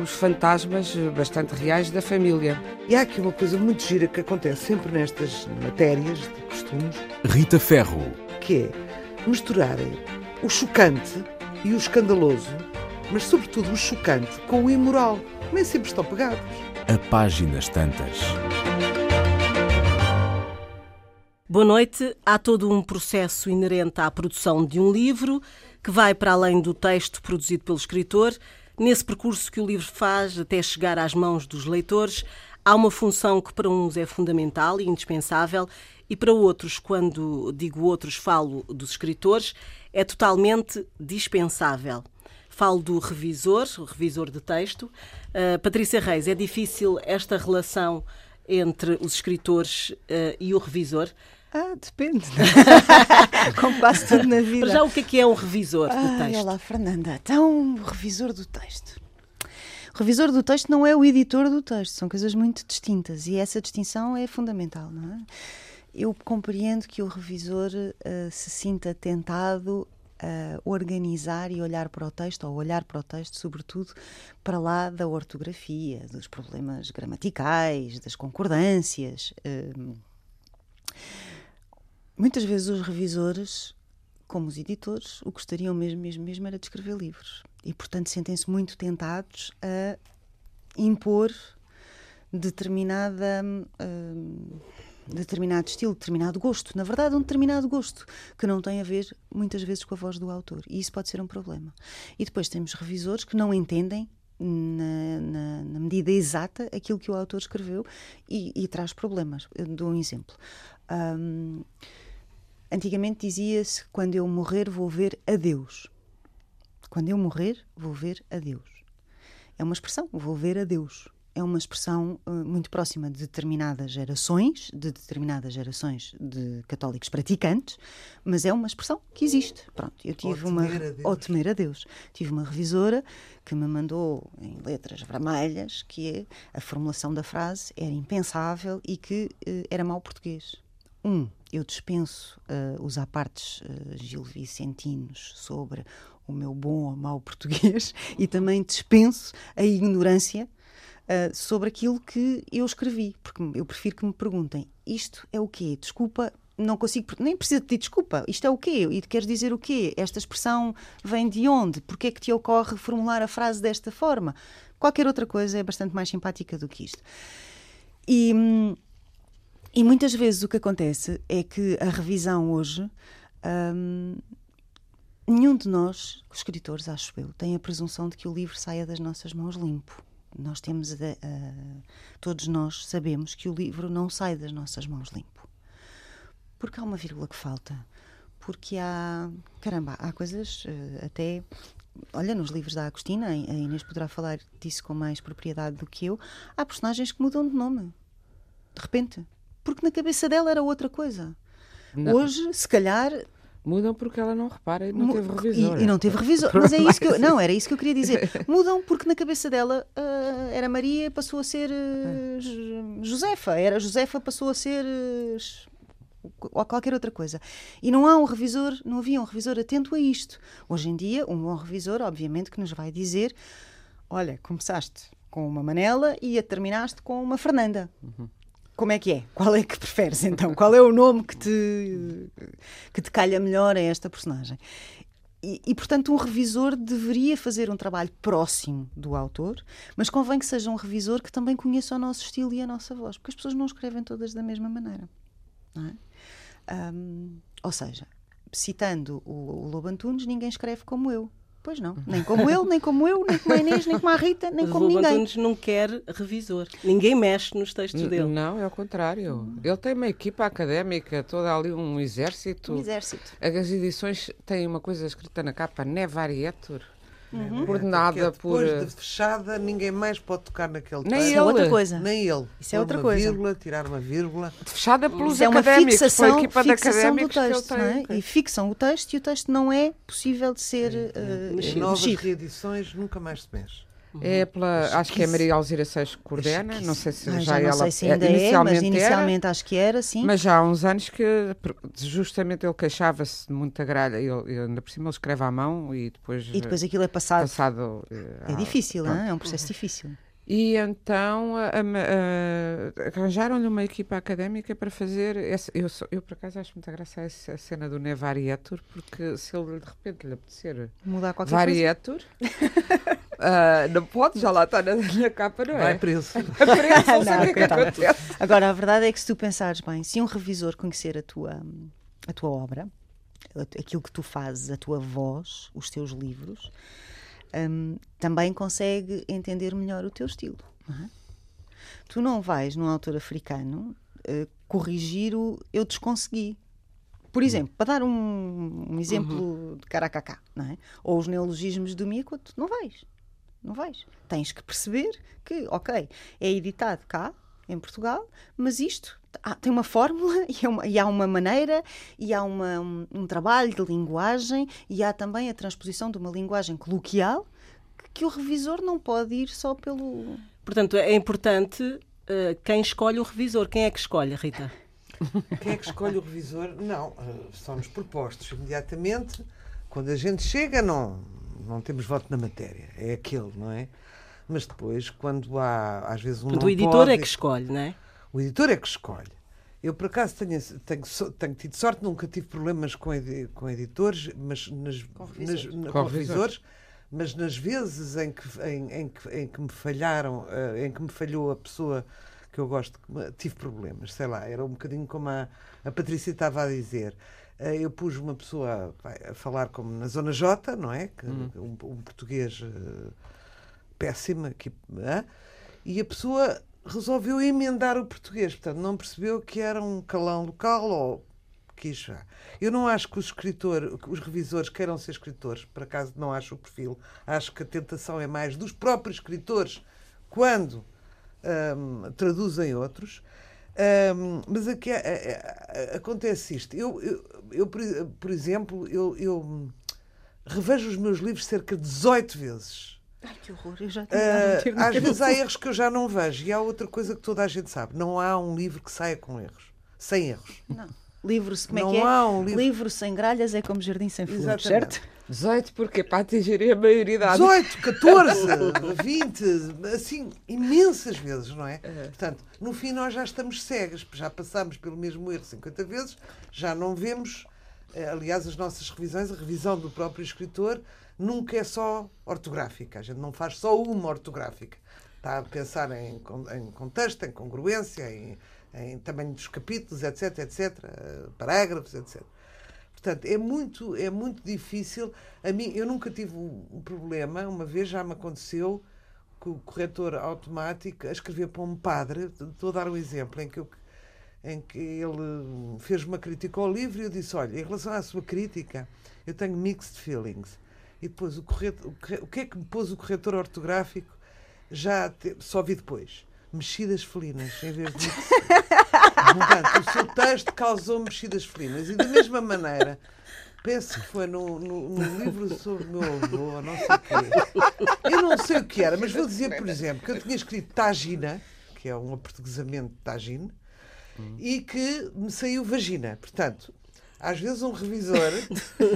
os fantasmas bastante reais da família. E há aqui uma coisa muito gira que acontece sempre nestas matérias de costumes. Rita Ferro. Que é misturarem o chocante e o escandaloso, mas sobretudo o chocante com o imoral. Nem sempre estão pegados. A páginas tantas. Boa noite. Há todo um processo inerente à produção de um livro que vai para além do texto produzido pelo escritor Nesse percurso que o livro faz até chegar às mãos dos leitores, há uma função que para uns é fundamental e indispensável e para outros, quando digo outros, falo dos escritores, é totalmente dispensável. Falo do revisor, o revisor de texto. Uh, Patrícia Reis, é difícil esta relação entre os escritores uh, e o revisor? Ah, depende. Como quase tudo na vida. Para já, o que é que é um revisor ah, do texto? Olá, Fernanda. Então, o revisor do texto. O revisor do texto não é o editor do texto, são coisas muito distintas e essa distinção é fundamental, não é? Eu compreendo que o revisor uh, se sinta tentado a organizar e olhar para o texto, ou olhar para o texto, sobretudo, para lá da ortografia, dos problemas gramaticais, das concordâncias. Uh, Muitas vezes os revisores, como os editores, o gostariam mesmo, mesmo, mesmo era de escrever livros. E, portanto, sentem-se muito tentados a impor determinada. Uh, determinado estilo, determinado gosto. Na verdade, um determinado gosto que não tem a ver muitas vezes com a voz do autor. E isso pode ser um problema. E depois temos revisores que não entendem. Na, na, na medida exata aquilo que o autor escreveu e, e traz problemas. Eu dou um exemplo. Um, Antigamente dizia-se: quando eu morrer, vou ver a Deus. Quando eu morrer, vou ver a Deus. É uma expressão, vou ver a Deus. É uma expressão uh, muito próxima de determinadas gerações, de determinadas gerações de católicos praticantes, mas é uma expressão que existe. Pronto, eu tive ou uma ou temer a Deus. Tive uma revisora que me mandou em letras vermelhas que é, a formulação da frase era impensável e que uh, era mau português. Um, eu dispenso uh, os apartes uh, gilvicentinos sobre o meu bom ou mau português e também dispenso a ignorância uh, sobre aquilo que eu escrevi, porque eu prefiro que me perguntem: isto é o quê? Desculpa, não consigo, nem preciso pedir desculpa. Isto é o quê? E queres dizer o quê? Esta expressão vem de onde? Porquê é que te ocorre formular a frase desta forma? Qualquer outra coisa é bastante mais simpática do que isto. E. Hum, e muitas vezes o que acontece é que a revisão hoje. Hum, nenhum de nós, os escritores, acho eu, tem a presunção de que o livro saia das nossas mãos limpo. Nós temos. A, todos nós sabemos que o livro não sai das nossas mãos limpo. Porque há uma vírgula que falta. Porque há. Caramba, há coisas uh, até olha, nos livros da Agostina, a Inês poderá falar disso com mais propriedade do que eu, há personagens que mudam de nome. De repente porque na cabeça dela era outra coisa. Não. Hoje, se calhar, Mudam porque ela não repara e não teve revisor. E, e não teve revisor. Mas é isso que eu, não, era isso que eu queria dizer. Mudam porque na cabeça dela uh, era Maria passou a ser uh, Josefa. Era Josefa passou a ser uh, ou qualquer outra coisa. E não há um revisor, não havia um revisor atento a isto. Hoje em dia, um bom revisor, obviamente, que nos vai dizer: olha, começaste com uma Manela e a terminaste com uma Fernanda. Uhum como é que é? Qual é que preferes então? Qual é o nome que te, que te calha melhor a esta personagem? E, e, portanto, um revisor deveria fazer um trabalho próximo do autor, mas convém que seja um revisor que também conheça o nosso estilo e a nossa voz, porque as pessoas não escrevem todas da mesma maneira. É? Um, ou seja, citando o, o Lobo Antunes, ninguém escreve como eu. Pois não, nem como ele, nem como eu, nem como a Inês, nem como a Rita, nem como ninguém. O Antunes não quer revisor. Ninguém mexe nos textos dele. Não, é o contrário. Ele tem uma equipa académica, toda ali um exército. Um exército. As edições têm uma coisa escrita na capa, Nevarietur. Uhum. Coordenada Porque depois por- de fechada, ninguém mais pode tocar naquele Nem texto. Isso é outra ele. coisa. Nem ele. Isso é outra uma coisa. vírgula, tirar uma vírgula. Fechada pelos Isso é uma académicos, fixação, pela equipa de fixação do académicos ele texto, não é? E fixam o texto e o texto não é possível de ser Em mexido. novas mexido. reedições nunca mais se mexe. É pela, acho que é a Esquisse. Maria Alzira Seixas que coordena, não sei se Ah, já, já não ela sei se é- ainda é, mas inicialmente era, inicialmente acho que era, sim. Mas já há uns anos que justamente ele queixava-se de muita gralha, ele, ainda por cima ele escreve à mão e depois, E depois aquilo é passado. passado. eh, É difícil, é? é um processo difícil. E então arranjaram-lhe uma equipa académica para fazer. eu, sou- eu, por acaso, acho muita graça essa cena do Nevarietur, porque se ele de repente lhe apetecer Mudar qualquer coisa. Ah, não pode, já lá está na, na capa, não é? Vai preso. A preço, não sei Não, o que é que. Agora, a verdade é que se tu pensares bem, se um revisor conhecer a tua, a tua obra, aquilo que tu fazes, a tua voz, os teus livros, hum, também consegue entender melhor o teu estilo. não é? Tu não vais num autor africano eh, corrigir o eu desconsegui. Por exemplo, para dar um, um exemplo de caracacá, não é? Ou os neologismos do Miyakoto, não vais. Não vais. Tens que perceber que, ok, é editado cá, em Portugal, mas isto há- tem uma fórmula e, é uma- e há uma maneira e há uma- um, um trabalho de linguagem e há também a transposição de uma linguagem coloquial que, que o revisor não pode ir só pelo. Portanto, é importante eh, quem escolhe o revisor. Quem é que escolhe, Rita? Quem é que escolhe o revisor? Não, eh, são-nos propostos imediatamente. Quando a gente chega, não, não temos voto na matéria. É aquele, não é? Mas depois, quando há, às vezes, um Portanto, não o editor pode, é que escolhe, não é? O editor é que escolhe. Eu, por acaso, tenho, tenho, tenho tido sorte, nunca tive problemas com, edi- com editores, mas nas, nas- na- Com com revisores, mas nas vezes em que, em, em que, em que me falharam, eh, em que me falhou a pessoa que eu gosto, tive problemas, sei lá, era um bocadinho como a, a Patrícia estava a dizer. Eh, Eu pus uma pessoa a falar como na Zona J, não é? Que, um, um português eh, péssimo, aqui, hã? e a pessoa resolveu emendar o português, portanto não percebeu que era um calão local ou quis já. Eu não acho que os escritores, os revisores queiram ser escritores, por acaso não acho o perfil. Acho que a tentação é mais dos próprios escritores quando hum, traduzem outros. Hum, mas aqui é- é- é- acontece isto. Eu, eu, eu, por, por exemplo, eu, eu revejo os meus livros cerca de 18 vezes. Ai, que horror, eu já Ah, às vezes há erros que eu já não vejo e há outra coisa que toda a gente sabe: não há um livro que saia com erros, sem erros. Não. Livro, como é Não que é? há um livro- livro sem gralhas é como jardim sem flores, certo? 18 porque para atingir a maioridade. 18, 14, 20, assim, imensas vezes, não é? Portanto, no fim nós já estamos cegas, já passamos pelo mesmo erro 50 vezes, já não vemos. eh, Aliás, as nossas revisões, a revisão do próprio escritor, nunca é só ortográfica. A gente não faz só uma ortográfica. Está a pensar em, em contexto, em congruência, em, em tamanho dos capítulos, etc, etc, eh, parágrafos, etc. Portanto, é muito, é muito difícil. A mim, eu nunca tive um problema, uma vez já me aconteceu que o corretor automático a escrever para um padre, estou a dar um exemplo em que, eu, em que ele fez uma crítica ao livro e eu disse, olha, em relação à sua crítica, eu tenho mixed feelings. E depois o, corretor, o, corre- o que é que me pôs o corretor ortográfico? Já te- só vi depois. Mexidas felinas, em vez de Portanto, o seu texto causou mexidas felinas. E da mesma maneira, penso que foi no, no, no livro sobre o meu avô, não sei o quê. Eu não sei o que era, mas vou dizer, por exemplo, que eu tinha escrito Tagina, que é um aportuguesamento de Tagine, e que me saiu vagina. Portanto, às vezes um revisor,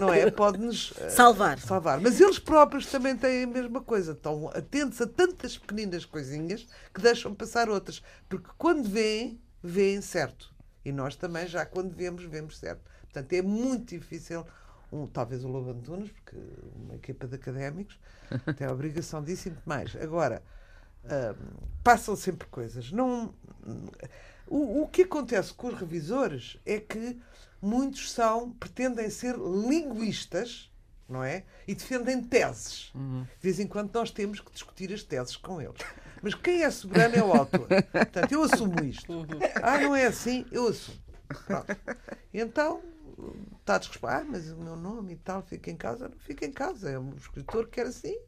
não é, pode-nos eh, Salvar. salvar. Mas eles próprios também têm a mesma coisa. Estão atentos a tantas pequeninas coisinhas que deixam passar outras. Porque quando veem, veem certo. E nós também, já quando vemos, vemos certo. Portanto, é muito difícil, um, talvez o Lobo Antunes, porque uma equipa de académicos tem a obrigação disso e muito mais. Agora, hum, passam sempre coisas. Não, o, o que acontece com os revisores é que muitos são, pretendem ser linguistas, não é? E defendem teses. De vez em quando nós temos que discutir as teses com eles. Mas quem é soberano é o autor. Portanto, eu assumo isto. Ah, não é assim? Eu assumo. Pronto. Então, está desrespeitado. Ah, mas o meu nome e tal fica em casa. Não fica em casa. É um escritor que quer assim.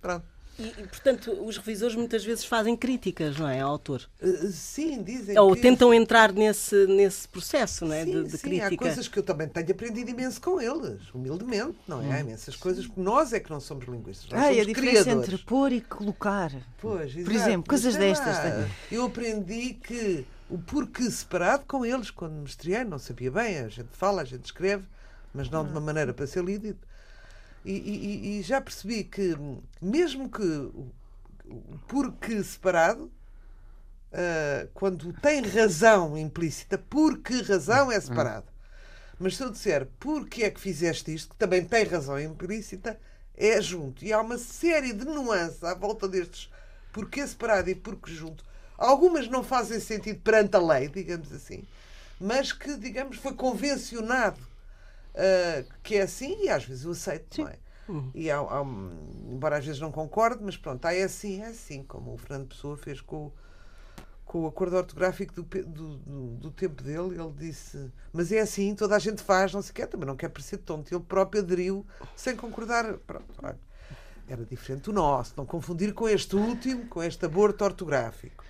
Pronto. E, e, portanto, os revisores muitas vezes fazem críticas, não é, ao autor? Uh, sim, dizem Ou que... tentam entrar nesse, nesse processo, não é, sim, de, de sim, crítica. Há coisas que eu também tenho aprendido imenso com eles, humildemente, não é? Há imensas coisas que nós é que não somos linguistas. Nós Ah, somos e a diferença criadores. entre pôr e colocar. Pois, Por exato. exemplo, coisas Mas destas. lá? Eu aprendi que o porquê separado com eles, quando me estreiei, não sabia bem, a gente fala, a gente escreve, mas não de uma maneira para ser lido. E, e- e já percebi que, mesmo que porquê separado, ah, quando tem razão implícita, por que razão é separado. Mas se eu disser porque é que fizeste isto, que também tem razão implícita, é junto. E há uma série de nuances à volta destes porquê separado e porquê junto. Algumas não fazem sentido perante a lei, digamos assim, mas que, digamos, foi convencionado ah, que é assim e às vezes eu aceito, não é? E há, há embora às vezes não concorde, mas pronto, é assim, é assim, como o Fernando Pessoa fez com o, com o acordo ortográfico do, do, do, do tempo dele, ele disse, mas é assim, toda a gente faz, não o quê, também não quer parecer tonto. Ele próprio aderiu sem concordar. Pronto, olha, era diferente do nosso, não confundir com este último, com este aborto ortográfico.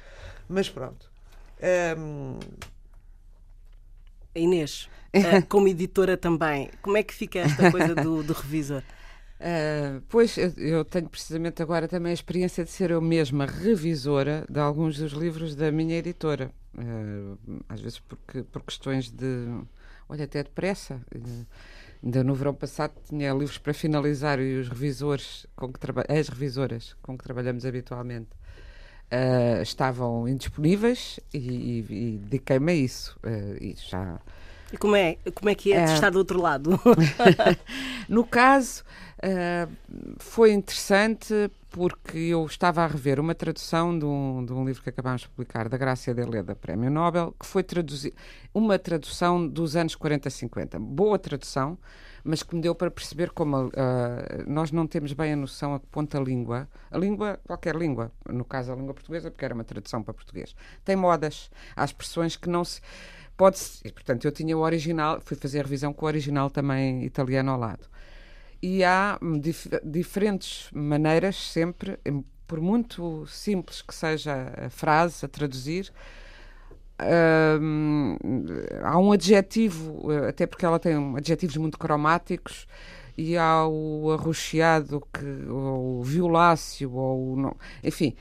Mas pronto. Hum, A Inês, eh, como editora também, como é que fica esta coisa do, do revisor? Ah, pois, eu- eu tenho precisamente agora também a experiência de ser eu mesma revisora de alguns dos livros da minha editora. Ah, às vezes porque, por questões de. Olha, até depressa. Uh, ainda no verão passado tinha livros para finalizar e os revisores, com que as revisoras com que trabalhamos habitualmente, ah, estavam indisponíveis e, e- e dediquei-me a isso. Ah, e já E como é, como é que é, de É. estar do outro lado? No caso, eh, foi interessante porque eu estava a rever uma tradução de um, de um livro que acabámos de publicar, da Grácia de Leda, Prémio Nobel, que foi traduzir uma tradução dos anos 40-50. Boa tradução, mas que me deu para perceber como eh, nós não temos bem a noção a que ponto a língua, a língua, qualquer língua, no caso a língua portuguesa, porque era uma tradução para português, tem modas, há expressões que não se. Pode e, portanto, eu tinha o original, fui fazer a revisão com o original também italiano ao lado. E há dif- diferentes maneiras, sempre, em- por muito simples que seja a frase a traduzir, hum, há um adjetivo, eh, até porque ela tem adjetivos muito cromáticos, e há o arroxeado, que, ou o violáceo, ou não, enfim,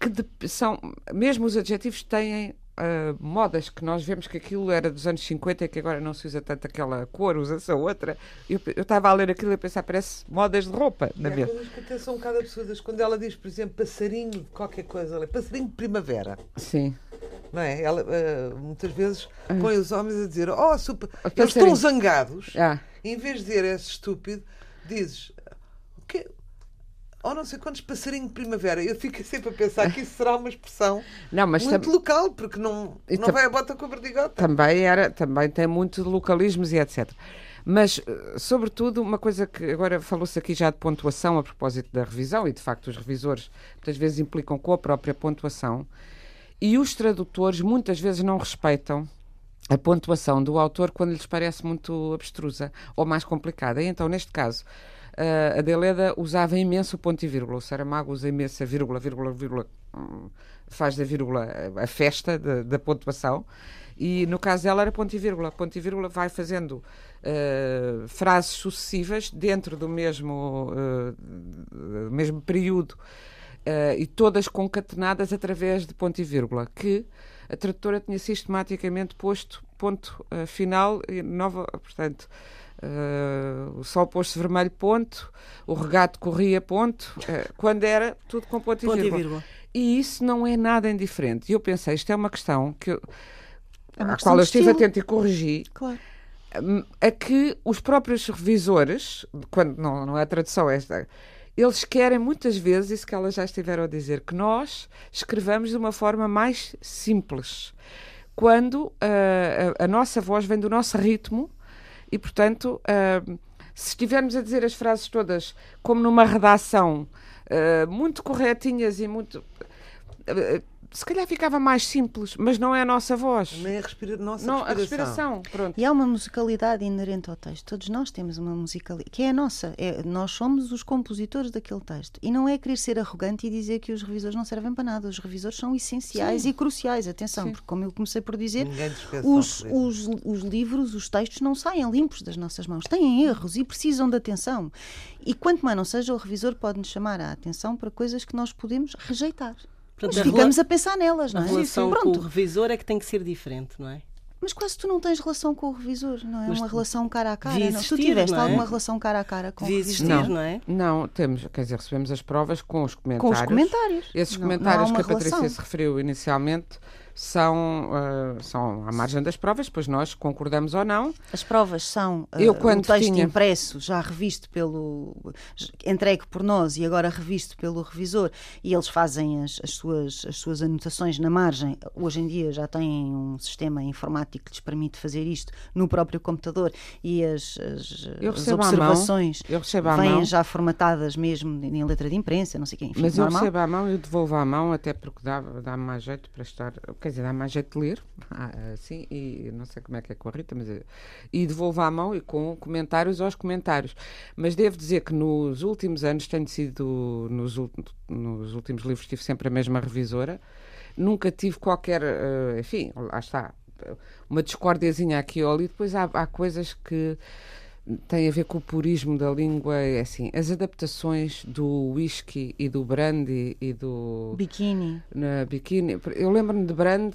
que de- são, mesmo os adjetivos têm ah, modas que nós vemos que aquilo era dos anos 50 e que agora não se usa tanto aquela cor, usa-se a outra. Eu estava a ler aquilo e a pensar, parece modas de roupa, na mesma. coisas que até são um bocado absurdas. Quando ela diz, por exemplo, passarinho de qualquer coisa, ali, passarinho de primavera. Sim. Não é? Ela ah, muitas vezes põe os homens a dizer: Oh, super. Eles estão zangados. Ah, Em vez de dizer és estúpido, dizes o quê? Ou não sei quantos passarinho de primavera. Eu fico sempre a pensar que isso será uma expressão não, muito local, porque não, E não vai a bota com a berdigota. também, era, também tem muito de localismos e etc. Mas, eh, sobretudo, uma coisa que agora falou-se aqui já de pontuação a propósito da revisão, e de facto os revisores muitas vezes implicam com a própria pontuação, e os tradutores muitas vezes não respeitam a pontuação do autor quando lhes parece muito abstrusa ou mais complicada. E então, neste caso, eh, a Deleda usava imenso ponto e vírgula, o Saramago usa imenso a vírgula, vírgula, vírgula, hum, faz da vírgula a festa da, pontuação. E no caso dela era ponto e vírgula. Ponto e vírgula vai fazendo eh, frases sucessivas dentro do mesmo, eh, mesmo período eh, e todas concatenadas através de ponto e vírgula, que a tradutora tinha sistematicamente posto ponto eh, final e nova, portanto, eh, o sol posto vermelho, ponto, o regato corria, ponto, quando era tudo com ponto, Ponto e e vírgula. vírgula. E isso não é nada indiferente. E eu pensei, isto é uma questão que eu, É uma à questão qual eu estive atento e corrigi, Claro. hum, a que os próprios revisores, quando não, não é a tradução esta, eles querem muitas vezes, isso que elas já estiveram a dizer, que nós escrevamos de uma forma mais simples. Quando ah, a, a nossa voz vem do nosso ritmo e, portanto, ah, se estivermos a dizer as frases todas como numa redação ah, muito corretinhas e muito. Se calhar ficava mais simples, mas não é a nossa voz. Nem a respira... nossa não, a respiração. respiração. Pronto. E há uma musicalidade inerente ao texto. Todos nós temos uma musicalidade, que é a nossa. É, nós somos os compositores daquele texto. E não é querer ser arrogante e dizer que os revisores não servem para nada. Os revisores são essenciais Sim. e cruciais. Atenção, Sim. porque como eu comecei por dizer, os, os, os livros, os textos não saem limpos das nossas mãos. Têm erros e precisam de atenção. E quanto mais não seja, o revisor pode nos chamar a atenção para coisas que nós podemos rejeitar. Portanto, Mas a ficamos a pensar nelas, A não é? relação com Pronto. o revisor é que tem que ser diferente, não é? Mas quase tu não tens relação com o revisor, não é? Mas uma relação cara a cara. devia não. Tu existir, tiveste não é? alguma relação cara a cara com Devia o existir, revisor? Não. não é? Não, temos, quer dizer, recebemos as provas com os Com comentários. os comentários. Esses Não- comentários que a Patrícia relação. se referiu inicialmente são, ah, são à margem das provas, pois nós concordamos ou não. As provas são uh, Eu, quando o texto tinha- impresso, já revisto pelo. entregue por nós e agora revisto pelo revisor, e eles fazem as, as suas, as suas anotações na margem. Hoje em dia já têm um sistema informático que lhes permite fazer isto no próprio computador e as, as, as mão, observações à vêm mão, já formatadas mesmo em letra de imprensa, não sei enfim, mas eu normal. recebo à mão eu devolvo à mão, até porque dá- dá-me mais jeito para estar. Quer dizer, dá mais jeito de ler, ah, assim, e não sei como é que é com a Rita, mas. E devolvo à mão e com comentários aos comentários. Mas devo dizer que nos últimos anos tenho sido. Nos, nos últimos livros tive sempre a mesma revisora. Nunca tive qualquer. eh, enfim, lá está. Uma discórdiazinha aqui ou ali. Depois há, há coisas que têm a ver com o purismo da língua. É assim, as adaptações do whisky e do brandy e do Biquíni. na biquíni. Eu lembro-me de brand,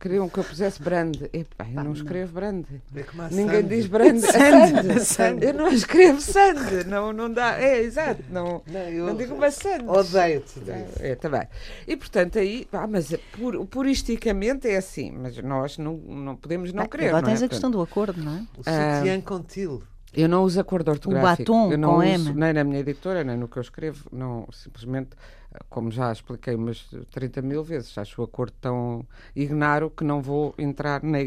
queriam que eu pusesse brand. Epá, eu não não. escrevo brand. É a Ninguém diz brand. Sand, Sand. sand. Eu não escrevo sand. Não, não dá. É, exato. Não, Não, eu não digo uma sand. Odeio-te. disso. É, também. E portanto aí, ah, mas é pur, puristicamente é assim, mas nós não, não podemos não Ah, querer. Agora não é? tens a Portanto, questão do acordo, não é? O Ah, sutiã com til. Eu não uso acordo ortográfico. batom eu não com uso, M. Nem na minha editora, nem no que eu escrevo. Não, simplesmente, como já expliquei umas 30 mil vezes, acho o acordo tão ignaro que não vou entrar na.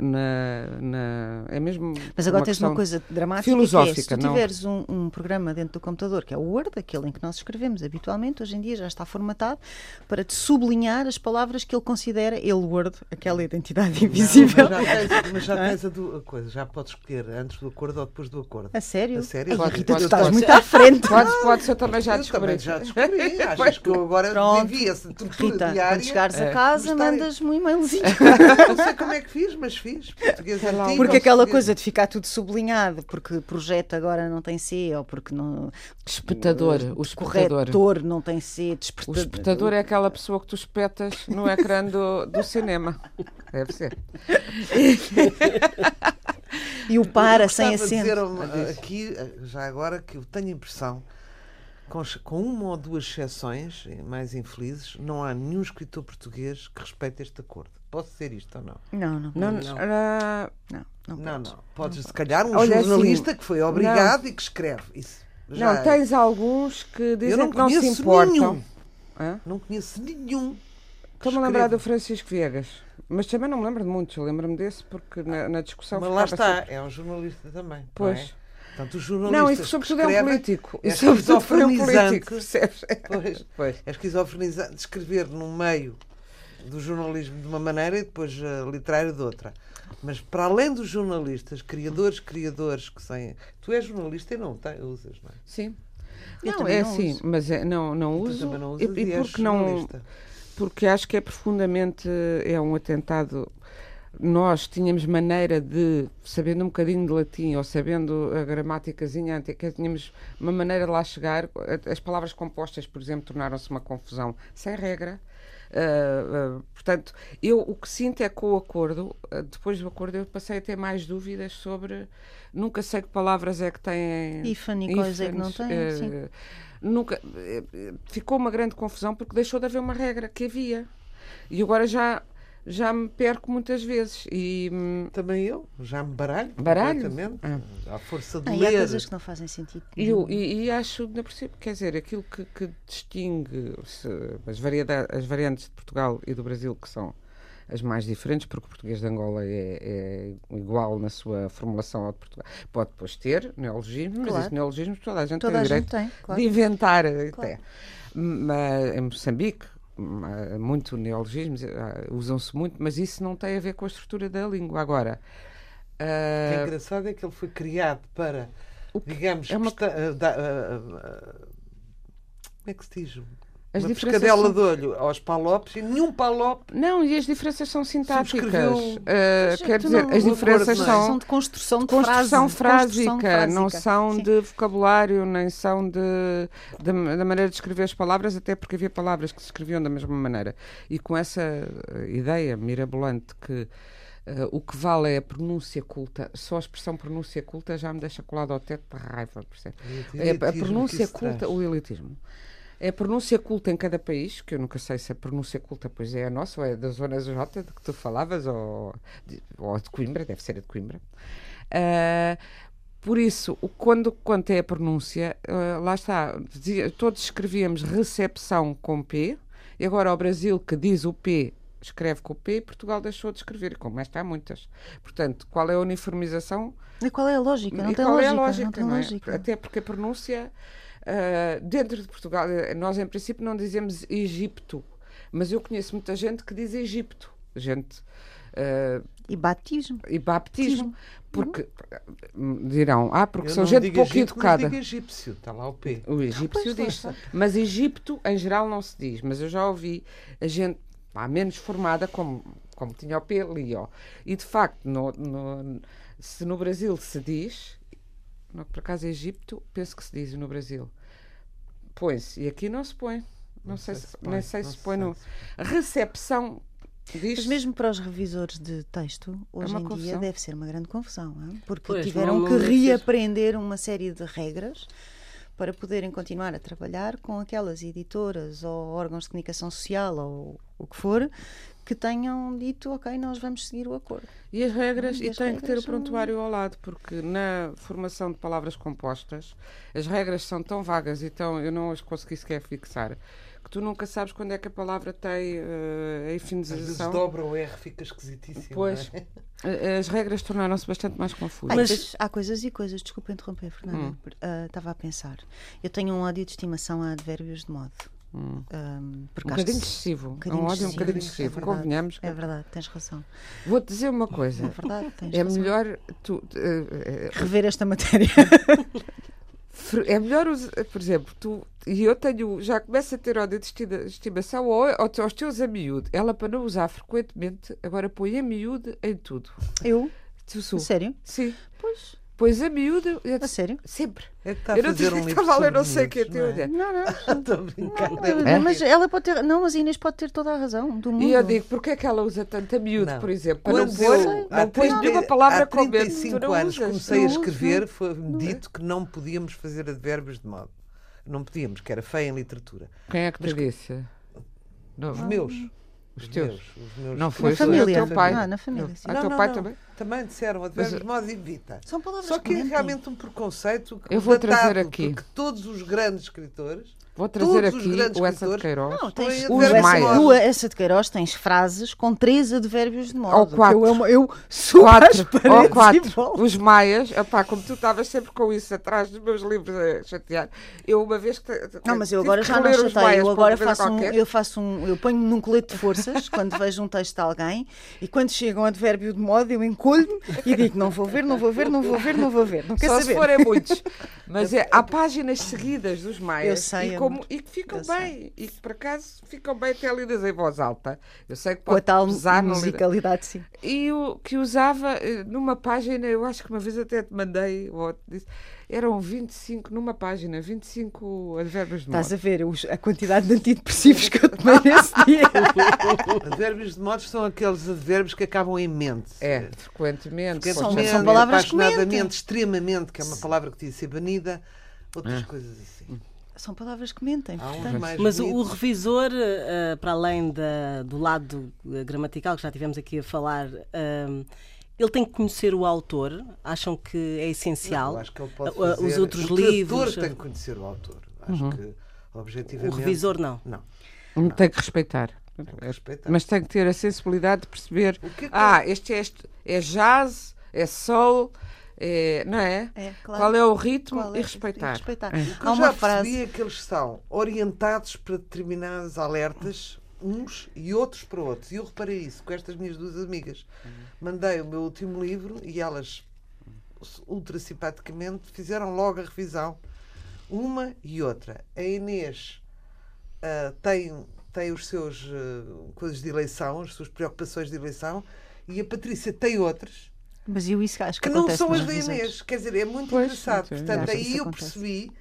Na, na- é mesmo. Mas agora uma tens uma coisa dramática que é, filosófica, se tu não? tiveres um, um programa dentro do computador, que é o Word, aquele em que nós escrevemos habitualmente, hoje em dia já está formatado para te sublinhar as palavras que ele considera, ele Word, aquela identidade invisível. Não, mas já tens, mas já tens a, do- a coisa, já podes escolher antes do acordo ou depois do acordo. A sério? A sério? Ai, Pode- Rita, pode- tu estás pode- muito à frente. Pode, pode ser também já eu também descobri. já descobri. Achas que eu agora estrutura Rita, diária? quando chegares É. a casa, Gostarem. mandas-me um e-mailzinho. Não sei como é que fiz, mas fiz. Português antigo, Porque aquela português- coisa de ficar tudo sublinhado, porque projeto agora não tem C, ou porque não. Espetador, o espetador. Corretor não tem C, O despertador. espectador é aquela pessoa que tu espetas no ecrã do, do cinema. Deve ser. E o para sem dizer acento. uma- aqui, já agora, que eu tenho a impressão, com, com uma ou duas exceções eh, mais infelizes, não há nenhum escritor português que respeite este acordo. Posso dizer isto ou não? Não, não, Não, não. ah, Não, não, Não, podes. não. Se calhar, um Olha, jornalista assim, que foi obrigado e que escreve. Isso. já não, é. tens alguns que dizem Eu não que não se conheço importam. nenhum. Hã? Não conheço nenhum. Estou-me a lembrar do Francisco Viegas. Mas também não me lembro de muitos. Eu lembro-me desse porque na, na discussão. Mas lá está, sempre- é um jornalista também. Pois. Não, é? Portanto, os Não, jornalistas e que sobretudo é um político. é E sobretudo foi um político, percebes? Pois. Pois. É esquizofrenizante escrever num meio do jornalismo de uma maneira e depois uh, literário de outra. Mas para além dos jornalistas, criadores, criadores que têm. Tu és jornalista e não tem, usas, não é? Sim. Eu não, é não assim, uso. mas é, não, não Tu uso. não usas e e porque não. Porque acho que é profundamente. É um atentado. Nós tínhamos maneira de, sabendo um bocadinho de latim ou sabendo a gramáticazinha antiga, tínhamos uma maneira de lá chegar. As palavras compostas, por exemplo, tornaram-se uma confusão sem regra. Ah, ah, portanto, eu o que sinto é que com o acordo, ah, depois do acordo, eu passei a ter mais dúvidas sobre. Nunca sei que palavras é que têm. Ifan e coisa é que não sim. Nunca. eh, Ficou uma grande confusão porque deixou de haver uma regra que havia. E agora já, já me perco muitas vezes. E. hum, Também eu, já me baralho. Baralho? completamente. Ah. À força de Ah, e há ler. coisas que não fazem sentido. E, eu, e, e acho, por cima, quer dizer, aquilo que, que distingue as, as variantes de Portugal e do Brasil, que são as mais diferentes, porque o português de Angola é, é igual na sua formulação ao de Portugal. Pode depois ter neologismos, mas Claro. esses neologismos toda a gente Toda tem a o direito gente tem, claro. de inventar Claro. até. Mas, em Moçambique, muito neologismos, ah, usam-se muito, mas isso não tem a ver com a estrutura da língua. Agora, O que é engraçado é que ele foi criado para, digamos, é uma- ah, da- ah, ah, como é que se diz? As uma diferenças pescadela são- de olho aos palopes e nenhum palope não, e as diferenças são sintáticas. Ah, Tu quer dizer, não- as diferenças não são. São de construção de construção frase, de construção frásica, não frásica. são Sim. de vocabulário, nem são de, de- da maneira de escrever as palavras, até porque havia palavras que se escreviam da mesma maneira. E com essa eh, ideia mirabolante que eh, o que vale é a pronúncia culta, só a expressão pronúncia culta já me deixa colado ao teto de raiva, percebe? É a pronúncia culta, traz. o elitismo. É a pronúncia culta em cada país, que eu nunca sei se a pronúncia culta pois é a nossa, ou é da zona J de que tu falavas, ou de, ou de Coimbra, deve ser a de Coimbra. Ah, por isso, quando, quando é a pronúncia, ah, lá está, todos escrevíamos recepção com P, e agora o Brasil que diz o P escreve com o P, Portugal deixou de escrever, como esta há muitas. Portanto, qual é a uniformização? E qual é a lógica? Não e tem qual lógica. é a lógica? não tem não é? lógica. Até porque a pronúncia, ah, dentro de Portugal, nós em princípio não dizemos Egipto, mas eu conheço muita gente que diz Egipto. Gente. ah, E batismo. e baptismo, porque hum, dirão, ah, porque Eu são gente pouco Egito, mas educada. digo egípcio, está lá o P. O egípcio diz. Mas Egipto, em geral, não se diz. Mas eu já ouvi a gente pá, menos formada, como, como tinha o P, lia. E de facto, no, no- se no Brasil se diz, no, por acaso Egipto, penso que se diz no Brasil. Põe-se. E aqui não se põe. Não, sei, se, põe, nem sei não se se põe no. sabe Recepção diz. Mas mesmo para os revisores de texto, hoje uma em dia confusão. deve ser uma grande confusão, não é? porque Pois, tiveram não- que não reaprender uma série de regras para poderem continuar a trabalhar com aquelas editoras ou órgãos de comunicação social ou o que for que tenham dito, ok, nós vamos seguir o acordo. E as regras, E e, as tem que ter o regras são- prontuário ao lado, porque na formação de palavras compostas, as regras são tão vagas e tão, eu não as consegui sequer fixar, que tu nunca sabes quando é que a palavra tem eh, a Às vezes infinização. dobra o R, fica esquisitíssimo. Pois. não é? As regras tornaram-se bastante mais confusas. Mas- há coisas e coisas, desculpa interromper, Fernanda. Hum. Ah, Estava a pensar. Eu tenho um ódio de estimação a advérbios de modo. Hum. Um bocadinho excessivo. um É um ódio um excessivo, bocadinho é excessivo. verdade. Convenhamos que. É verdade, tens razão. Vou-te dizer uma coisa. É verdade, tens É razão. melhor tu. eh, eh, rever esta matéria. É melhor, por exemplo, tu e eu tenho, já começo a ter ódio de estima- estimação ao- aos teus a miúdo. Ela, para não usar frequentemente, agora põe a miúdo em tudo. Eu? Sério? Sim. Pois. Pois a miúdo. eu A sério? Sempre. É que está a eu não fazer disse um que estava a ler, não sei o que é não é? Não, não. Estou a brincar. Não, Mas ela pode ter. Não, mas a Inês pode ter toda a razão do mundo. E eu digo, porquê é que ela usa tanto a miúdo, Não. por exemplo? Para não pôr, eu, há não pões 30 nenhuma palavra há com medo, tu 35 não anos usas. comecei Não a escrever, não. foi-me dito que não podíamos fazer advérbios de modo. Não podíamos, que era feio em literatura. Quem é que te disse? Não, Os meus. Os teus. meus. Os meus Não Na foi família. o teu pai. Ah, na família, sim. Ah, Não, teu não, pai não. também? Também disseram advérbios de modo evita. São palavras Só que é realmente um preconceito Eu vou trazer aqui. Porque todos os grandes escritores Vou trazer Todos os aqui o Essa de Queiroz. Não, tens Põe tu, advérbios essa, de modo. tu, essa de Queiroz, tens frases com três advérbios de modo. Ou quatro. Eu, amo- eu às Quatro, ou quatro. Os maias, opá, como tu estavas sempre com isso atrás dos meus livros a chatear, eu uma vez que. Não, mas eu agora já não os chateio. Maias Eu agora faço um, eu faço um, eu ponho num colete de forças quando vejo um texto de alguém e quando chega um advérbio de modo eu encolho-me e digo não vou ver, não vou ver, não vou ver, não vou ver. Não quer Só saber. se forem muitos. Mas é, há páginas seguidas dos Maias sei, e, é como, e que ficam eu sei. bem. E que por acaso ficam bem até lidas em voz alta. Eu sei que Com a pode tal pesar musicalidade, sim. E o que usava eh, numa página, eu acho que uma vez até te mandei, ou disse, eram 25, numa página, 25 advérbios de Estás modo. a ver os- a quantidade de antidepressivos que eu tomei nesse dia. Advérbios de modos são aqueles advérbios que acabam em mente. É, frequentemente. Porque São- são palavras que apaixonadamente, extremamente, que é uma palavra que tinha de ser banida, outras É. coisas assim. São palavras que mentem, portanto. Mas o, revisor, eh, para além da- do lado eh, gramatical que já tivemos aqui a falar, eh, ele tem que conhecer o autor? Acham que é essencial? Eu acho que ele pode fazer... Os outros o livros. tradutor tem que conhecer o autor. Acho que, O objetivamente... revisor não. Não. Não tem que respeitar. Tem que respeitar. Mas tem que ter a sensibilidade de perceber. O que é que- Ah, este é, este é jazz, é soul, é, não é? É, claro. Qual é o ritmo Qual é? e respeitar. respeitar. É. O que eu uma já frase. percebi é que eles são orientados para determinados alertas uns e outros para outros. E eu reparei isso com estas minhas duas amigas. Mandei o meu último livro e elas, ultra simpaticamente, fizeram logo a revisão, uma e outra. A Inês ah, tem, tem os seus ah, coisas de eleição, as suas preocupações de eleição, e a Patrícia tem outras Mas eu isso acho que, que não são as da. Inês. Quer dizer, é muito Pois, engraçado. sim, sim. Portanto, aí eu acontece. percebi,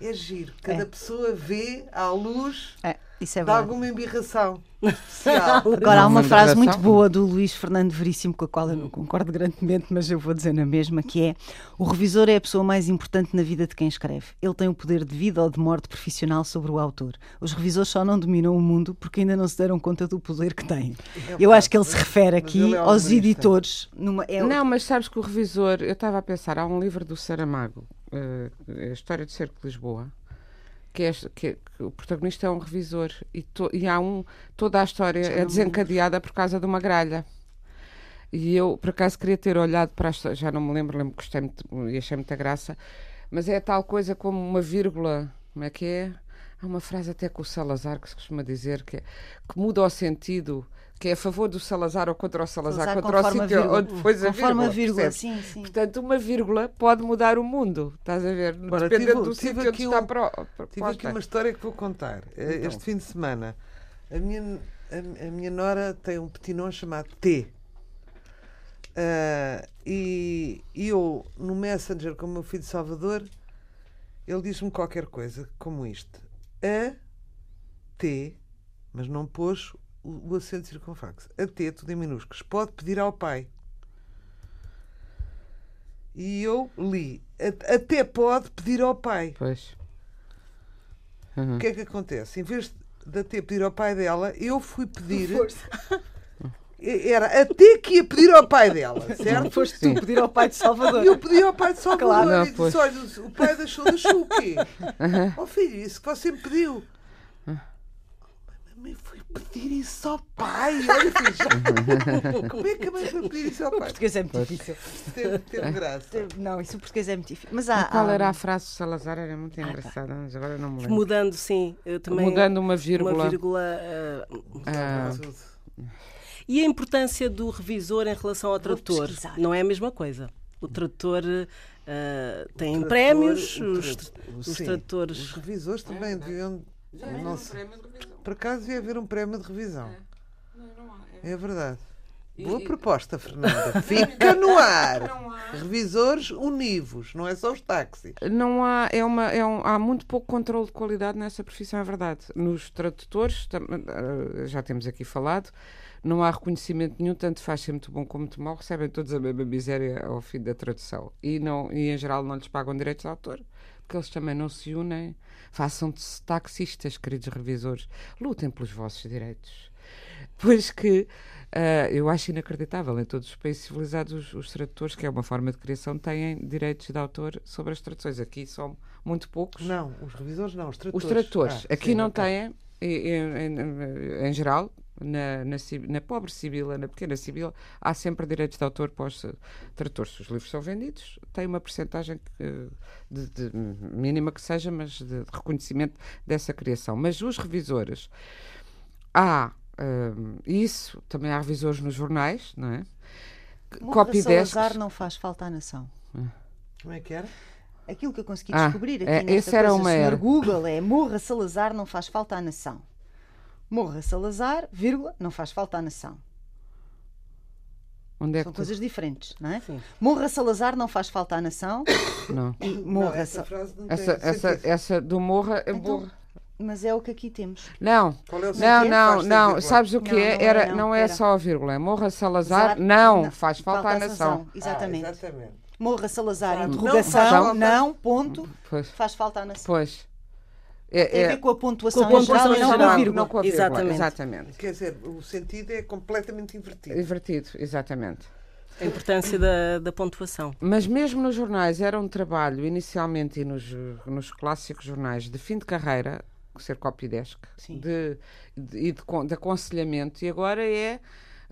é giro. Cada É. pessoa vê à luz É, isso é verdade. alguma embirração. Agora há uma frase muito boa do Luís Fernando Veríssimo, com a qual eu não concordo grandemente, mas eu vou dizer na mesma, que é o revisor é a pessoa mais importante na vida de quem escreve. Ele tem o poder de vida ou de morte profissional sobre o autor. Os revisores só não dominam o mundo porque ainda não se deram conta do poder que têm. Eu acho que ele se refere aqui é aos humorista. editores. Numa, é, Não, mas sabes que o revisor, eu estava a pensar, há um livro do Saramago, eh, a História do Cerco de Lisboa, que, é, que, que o protagonista é um revisor e, to- e há um, toda a história é desencadeada por causa de uma gralha. E eu, por acaso, queria ter olhado para a história, já não me lembro, lembro que gostei muito e achei muita graça, mas é tal coisa como uma vírgula, como é que é? Há uma frase até com o Salazar que se costuma dizer que, é- que muda o sentido, que é a favor do Salazar ou contra o Salazar, Salazar contra o sítio vírgula. onde pôs a vírgula. a vírgula, sim, sim. Portanto, uma vírgula pode mudar o mundo, estás a ver? Ora, Dependendo tive- do tive sítio onde aqui está um- pro, Tive aqui uma história que vou contar. Eh, Então. Este fim de semana, a minha, a, a minha nora tem um petinon chamado T. Ah, e, e eu, no Messenger, com o meu filho Salvador, ele diz-me qualquer coisa como isto: A, T, mas não pôs o, o acento circunflexo. A T, tudo em minúsculos, pode pedir ao pai. E eu li: "A- Até pode pedir ao pai. Pois. O que é que acontece? Em vez de até pedir ao pai dela, eu fui pedir. Era até que ia pedir ao pai dela, certo? Foste tu pedir ao pai de Salvador. E eu pedi ao pai de Salvador Claro. Não, e disse: pois. Olha, o pai deixou deixou o quê? Ó filho, isso que você me pediu. A mãe foi pedir isso ao pai. Olha, filho. Como é que a mãe foi pedir isso ao O pai? português é muito difícil. Teve, teve graça. Não, isso o português é muito difícil. Mas há, Qual há- era a frase do Salazar? Era muito engraçada, mas agora não me lembro. Mudando, sim, eu também. Mudando uma vírgula. Uma vírgula ah, Ah. E a importância do revisor em relação ao tradutor? Não é a mesma coisa. O tradutor ah, tem prémios, o os, tradu- os sim, tradutores. Os revisores também deviam. Não sei. Por acaso devia haver um prémio de revisão. É verdade. Boa proposta, Fernanda. Fica no ar. Revisores univos, não é só os táxis. Não há, é uma, é um, há muito pouco controle de qualidade nessa profissão, é verdade. Nos tradutores, ah, já temos aqui falado, não há reconhecimento nenhum, tanto faz ser muito bom como muito mau, recebem todos a mesma miséria ao fim da tradução. E, não, e em geral não lhes pagam direitos de autor, porque eles também não se unem. Façam-se taxistas, queridos revisores. Lutem pelos vossos direitos. Pois que ah, eu acho inacreditável em todos os países civilizados os, os tradutores, que é uma forma de criação, têm direitos de autor sobre as traduções. Aqui são muito poucos. Não, os revisores não, os Os tradutores. tradutores. Ah, Aqui sim, não têm, em, em- em geral, na, na, na pobre Sibila, na pequena Sibila, há sempre direitos de autor para os tradutores. Se os livros são vendidos, tem uma percentagem de, de- mínima que seja, mas de reconhecimento dessa criação. Mas os revisores, há hum, isso, também há revisores nos jornais, não é? Morra Copydesks. Salazar não faz falta à nação. Como é que era? Aquilo que eu consegui Ah, descobrir aqui é, nesta esse era coisa, uma era. Google é Morra Salazar não faz falta à nação. Morra Salazar, vírgula, não faz falta à nação. Onde é São que tu- coisas diferentes, não é? Sim. Morra Salazar não faz falta à nação Não. e Não, morra essa Sa- frase não Essa, tem essa, essa do morra é Então, morra. Mas é o que aqui temos. Não, Qual é o não, não, não. Sabes o que Não, é? não é, Era, não. não é Era. só a vírgula. É morra Salazar. Não, faz falta à à nação. Exatamente. Ah, exatamente. Morra Salazar, interrogação, faz falta- não, ponto, Pois. faz falta à nação. pois. Tem a É, ver é, com a pontuação, Com a em geral pontuação e não geral. a vírgula. não com a vírgula. Exatamente. Exatamente. Quer dizer, o sentido é completamente invertido. Divertido, exatamente. A importância da, da pontuação. Mas mesmo nos jornais era um trabalho, inicialmente e nos, nos clássicos jornais de fim de carreira, ser copydesk, Sim. de, de, e de, de aconselhamento, e agora é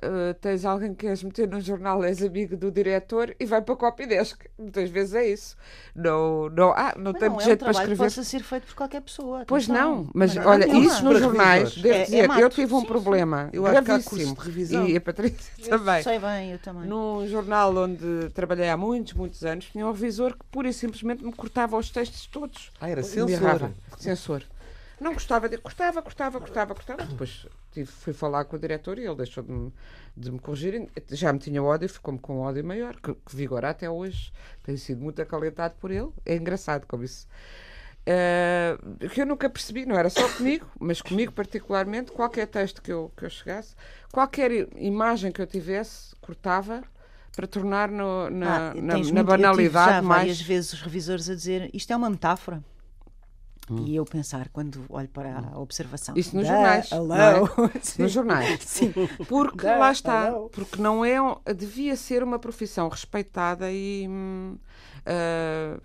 Uh, tens alguém que queres meter no jornal, és amigo do diretor e vai para a copy desk. Muitas vezes é isso. Não, não, ah, não Mas tem não é um jeito para trabalho que escrever. possa ser feito por qualquer pessoa. Pois não, mas Não, olha, não, não. isso nos jornais, revisores. devo É- é dizer, mato. eu tive um Sim, sim. problema Eu acho que há gravíssimo. de revisão. E a Patrícia Eu também. Sei bem, eu também. Num jornal onde trabalhei há muitos, muitos anos, tinha um revisor que pura e simplesmente me cortava os textos todos. Ah, era censor. Censor. Não gostava de. Cortava, cortava, cortava, cortava. Depois tive, fui falar com o diretor e ele deixou de me, de me corrigir. Já me tinha ódio, ficou-me com um ódio maior, que, que vigora até hoje. Tenho sido muito acalentado por ele. É engraçado como isso. Eh, que eu nunca percebi, não era só comigo, mas comigo particularmente, qualquer texto que eu, que eu chegasse, qualquer imagem que eu tivesse, cortava para tornar no- na, Ah, na, na muito- eu tive banalidade já várias mais. vezes os revisores a dizer isto é uma metáfora. Hum. E eu pensar, quando olho para a observação. Isso nos da- jornais, Hello. é? Nos jornais. Sim. Porque Dá, lá está, hello. porque não é, devia ser uma profissão respeitada e, hum, ah,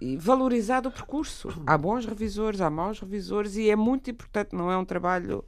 e valorizado o percurso. Há bons revisores, há maus revisores e é muito importante, não é um trabalho.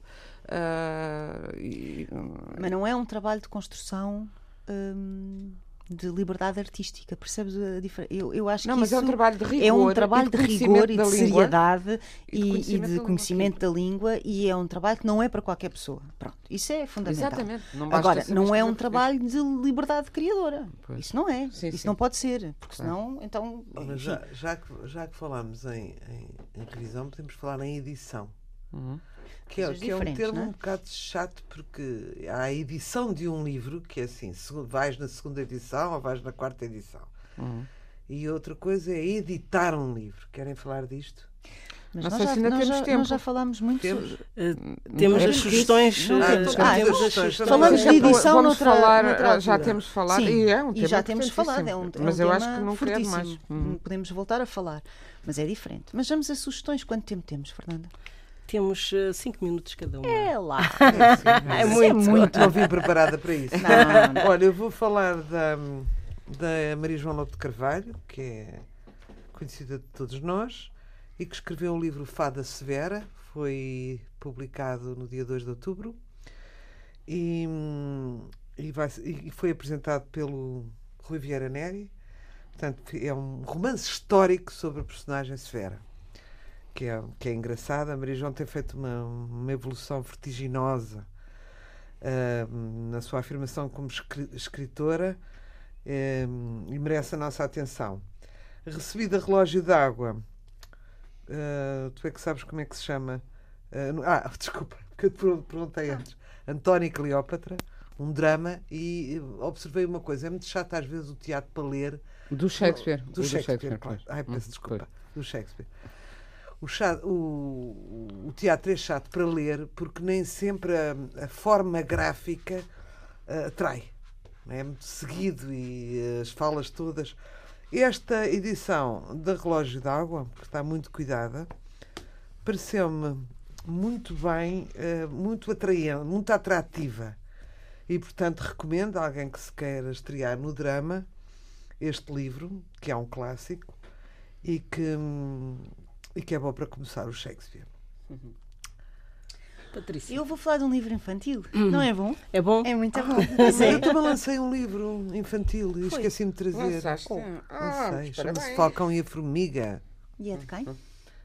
ah, e, hum, Mas não é um trabalho de construção hum, de liberdade artística, percebes a diferença? Eu, eu acho Não, que mas é um isso trabalho de rigor. é um e trabalho de, conhecimento rigor e da de língua. seriedade e de e, e conhecimento da de língua, conhecimento da língua e é um trabalho que não é para qualquer pessoa. Pronto, isso é fundamental. Exatamente. Não Agora, não é escrever um trabalho de liberdade criadora. Pois. Isso não é. Sim, isso sim. não pode ser, porque Claro. senão, então. Enfim. já, já, que, já que falámos em, em, em revisão, podemos falar em edição. Uhum. Que é, que é um termo é? um bocado chato porque há a edição de um livro que é assim, vais na segunda edição ou vais na quarta edição. Uhum. E outra coisa é editar um livro. Querem falar disto? Mas Não nós sei já, se ainda nós temos já- tempo. nós já falámos muito Temos? sobre. Eh, temos é as sugestões. não eh, temos- temos as eu- sugestões também. falamos de Vamos edição noutra- falar, noutra ah, já temos falado Sim, e é um e tema já temos importantíssimo. falado, é um, é um mas eu acho que não fortíssimo. mais. Uhum. Podemos voltar a falar, mas é diferente. Mas vamos a sugestões. Quanto tempo temos, Fernanda? Temos eh, cinco minutos cada um. É lá. É, muito. muito. Não vim preparada para isso. Não, não. Olha, eu vou falar da, da Maria João Lobo de Carvalho, que é conhecida de todos nós, e que escreveu o livro Fada Severa, foi publicado no dia 2 de outubro, e, e, vai, e foi apresentado pelo Rui Vieira Neri. Portanto, é um romance histórico sobre a personagem Severa. Que é, que é engraçada. A Maria João tem feito uma, uma evolução vertiginosa ah, na sua afirmação como escri- escritora eh, e merece a nossa atenção. Recebida relógio d'água. Ah, tu é que sabes como é que se chama? Ah, Ah, desculpa, que eu te per- perguntei antes. António Cleópatra, um drama, e observei uma coisa: é muito chato às vezes o teatro para ler Do Shakespeare. do o Shakespeare, claro. pois. Ai, peço Uhum, desculpa. Do Shakespeare. O, o- o teatro é chato para ler porque nem sempre a, a forma gráfica ah, atrai. É É muito seguido e as falas todas. Esta edição da Relógio d'Água, que está muito cuidada, pareceu-me muito bem, eh, muito atraente, muito atrativa. E, portanto, recomendo a alguém que se queira estrear no drama este livro, que é um clássico e que, hum, e que é bom para começar o Shakespeare. Patrícia. Eu vou falar de um livro infantil. Não é bom? É bom? É muito bom. Mas eu também lancei um livro infantil e esqueci-me de trazer. Lançaste? Oh, Ah, não sei, mas chama-se. Falcão e a Formiga. E é de quem?